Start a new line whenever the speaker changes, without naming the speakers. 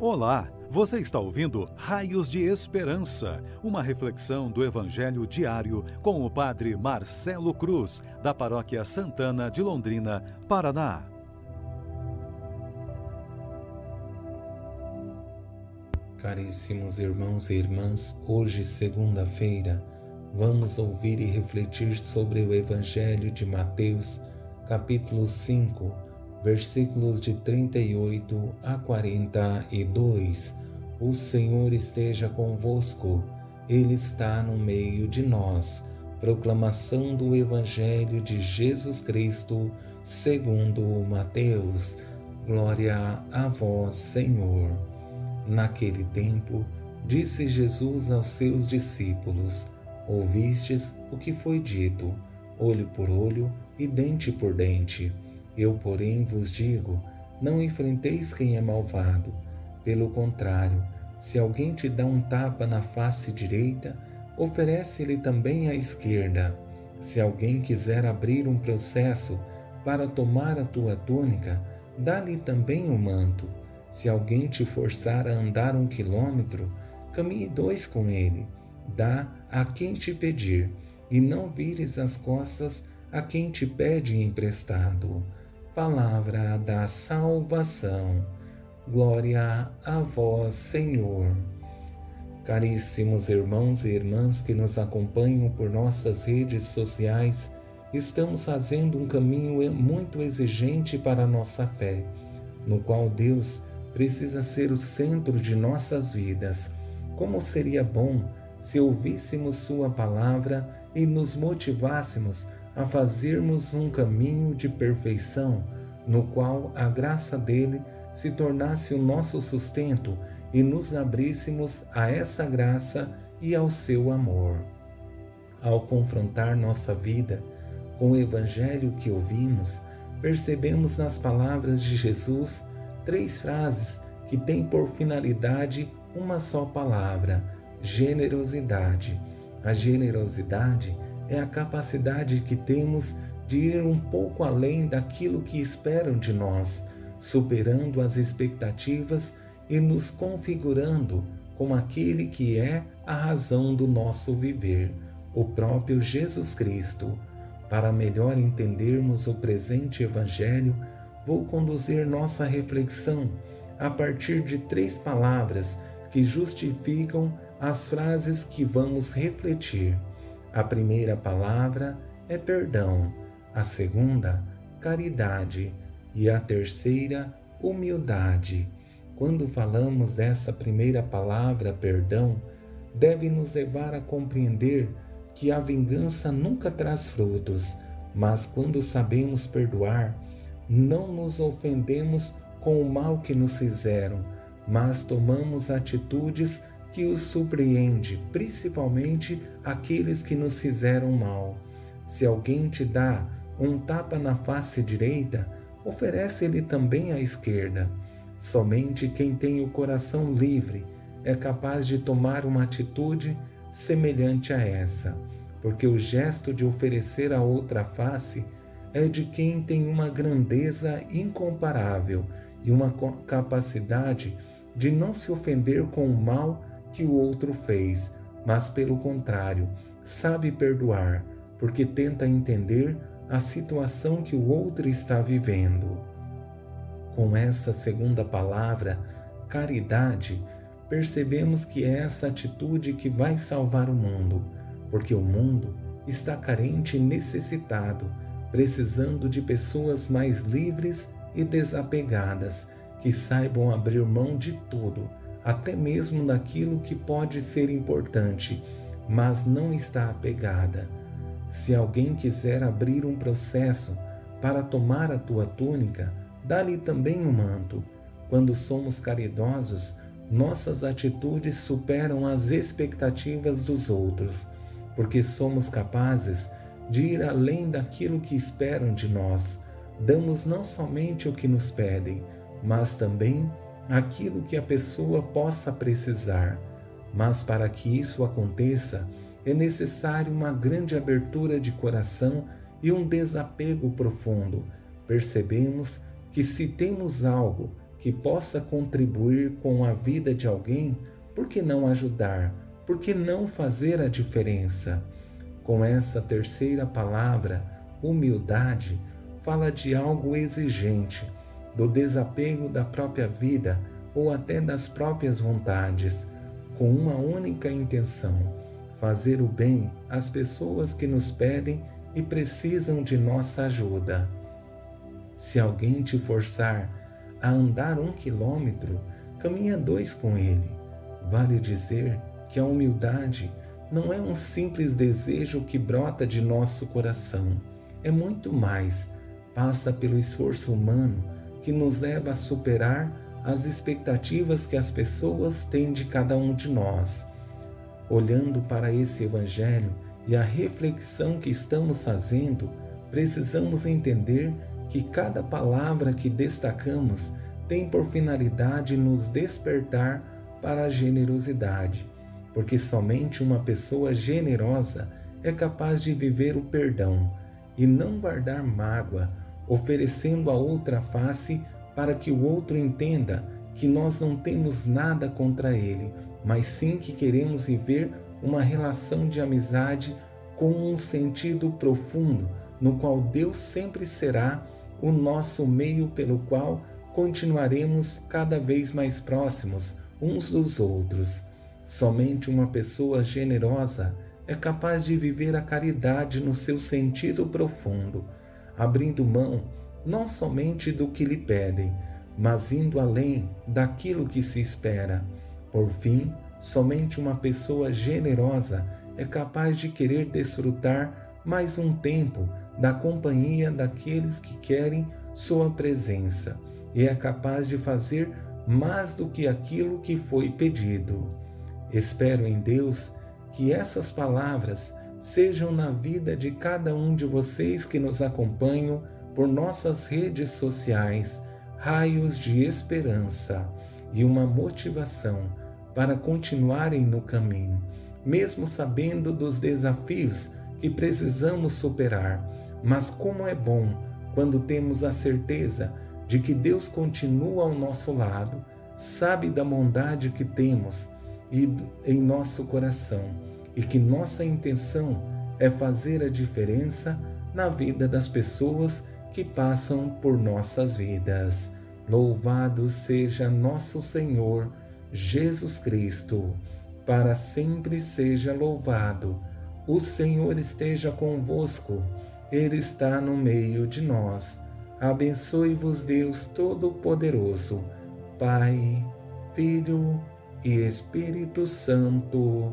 Olá, você está ouvindo Raios de Esperança, uma reflexão do Evangelho diário com o Padre Marcelo Cruz, da Paróquia Santana de Londrina, Paraná.
Caríssimos irmãos e irmãs, hoje, segunda-feira, vamos ouvir e refletir sobre o Evangelho de Mateus, capítulo 5 versículos de 38 a 42. O Senhor esteja convosco, Ele está no meio de nós. Proclamação do Evangelho de Jesus Cristo, segundo Mateus. Glória a vós, Senhor. Naquele tempo, disse Jesus aos seus discípulos: Ouvistes o que foi dito, olho por olho e dente por dente. Eu, porém, vos digo: não enfrenteis quem é malvado. Pelo contrário, se alguém te dá um tapa na face direita, oferece-lhe também a esquerda. Se alguém quiser abrir um processo para tomar a tua túnica, dá-lhe também o um manto. Se alguém te forçar a andar um quilômetro, caminhe dois com ele. Dá a quem te pedir, e não vires as costas a quem te pede emprestado palavra da salvação. Glória a vós, Senhor. Caríssimos irmãos e irmãs que nos acompanham por nossas redes sociais, estamos fazendo um caminho muito exigente para a nossa fé, no qual Deus precisa ser o centro de nossas vidas. Como seria bom se ouvíssemos Sua palavra e nos motivássemos a fazermos um caminho de perfeição, no qual a graça dele se tornasse o nosso sustento e nos abríssemos a essa graça e ao seu amor. Ao confrontar nossa vida com o evangelho que ouvimos, percebemos nas palavras de Jesus três frases que têm por finalidade uma só palavra: generosidade. A generosidade é a capacidade que temos de ir um pouco além daquilo que esperam de nós, superando as expectativas e nos configurando como aquele que é a razão do nosso viver, o próprio Jesus Cristo. Para melhor entendermos o presente Evangelho, vou conduzir nossa reflexão a partir de três palavras que justificam as frases que vamos refletir. A primeira palavra é perdão, a segunda, caridade e a terceira, humildade. Quando falamos dessa primeira palavra, perdão, deve nos levar a compreender que a vingança nunca traz frutos, mas quando sabemos perdoar, não nos ofendemos com o mal que nos fizeram, mas tomamos atitudes que os surpreende, principalmente aqueles que nos fizeram mal. Se alguém te dá um tapa na face direita, oferece-lhe também a esquerda. Somente quem tem o coração livre é capaz de tomar uma atitude semelhante a essa, porque o gesto de oferecer a outra face é de quem tem uma grandeza incomparável e uma capacidade de não se ofender com o mal que o outro fez, mas pelo contrário, sabe perdoar, porque tenta entender a situação que o outro está vivendo. Com essa segunda palavra, caridade, percebemos que é essa atitude que vai salvar o mundo, porque o mundo está carente e necessitado, precisando de pessoas mais livres e desapegadas, que saibam abrir mão de tudo até mesmo daquilo que pode ser importante, mas não está apegada. Se alguém quiser abrir um processo para tomar a tua túnica, dá-lhe também o um manto. Quando somos caridosos, nossas atitudes superam as expectativas dos outros, porque somos capazes de ir além daquilo que esperam de nós. Damos não somente o que nos pedem, mas também aquilo que a pessoa possa precisar, mas para que isso aconteça, é necessário uma grande abertura de coração e um desapego profundo. Percebemos que se temos algo que possa contribuir com a vida de alguém, por que não ajudar? Por que não fazer a diferença? Com essa terceira palavra, humildade, fala de algo exigente, do desapego da própria vida ou até das próprias vontades, com uma única intenção: fazer o bem às pessoas que nos pedem e precisam de nossa ajuda. Se alguém te forçar a andar um quilômetro, caminha dois com ele. Vale dizer que a humildade não é um simples desejo que brota de nosso coração, é muito mais, passa pelo esforço humano que nos leva a superar as expectativas que as pessoas têm de cada um de nós. Olhando para esse Evangelho e a reflexão que estamos fazendo, precisamos entender que cada palavra que destacamos tem por finalidade nos despertar para a generosidade, porque somente uma pessoa generosa é capaz de viver o perdão e não guardar mágoa, oferecendo a outra face para que o outro entenda que nós não temos nada contra ele, mas sim que queremos viver uma relação de amizade com um sentido profundo, no qual Deus sempre será o nosso meio pelo qual continuaremos cada vez mais próximos uns dos outros. Somente uma pessoa generosa é capaz de viver a caridade no seu sentido profundo, abrindo mão não somente do que lhe pedem, mas indo além daquilo que se espera. Por fim, somente uma pessoa generosa é capaz de querer desfrutar mais um tempo da companhia daqueles que querem sua presença e é capaz de fazer mais do que aquilo que foi pedido. Espero em Deus que essas palavras sejam na vida de cada um de vocês que nos acompanham por nossas redes sociais raios de esperança e uma motivação para continuarem no caminho, mesmo sabendo dos desafios que precisamos superar. Mas como é bom quando temos a certeza de que Deus continua ao nosso lado, sabe da bondade que temos e em nosso coração e que nossa intenção é fazer a diferença na vida das pessoas que passam por nossas vidas. Louvado seja nosso Senhor Jesus Cristo, para sempre seja louvado. O Senhor esteja convosco, Ele está no meio de nós. Abençoe-vos, Deus Todo-Poderoso, Pai, Filho e Espírito Santo.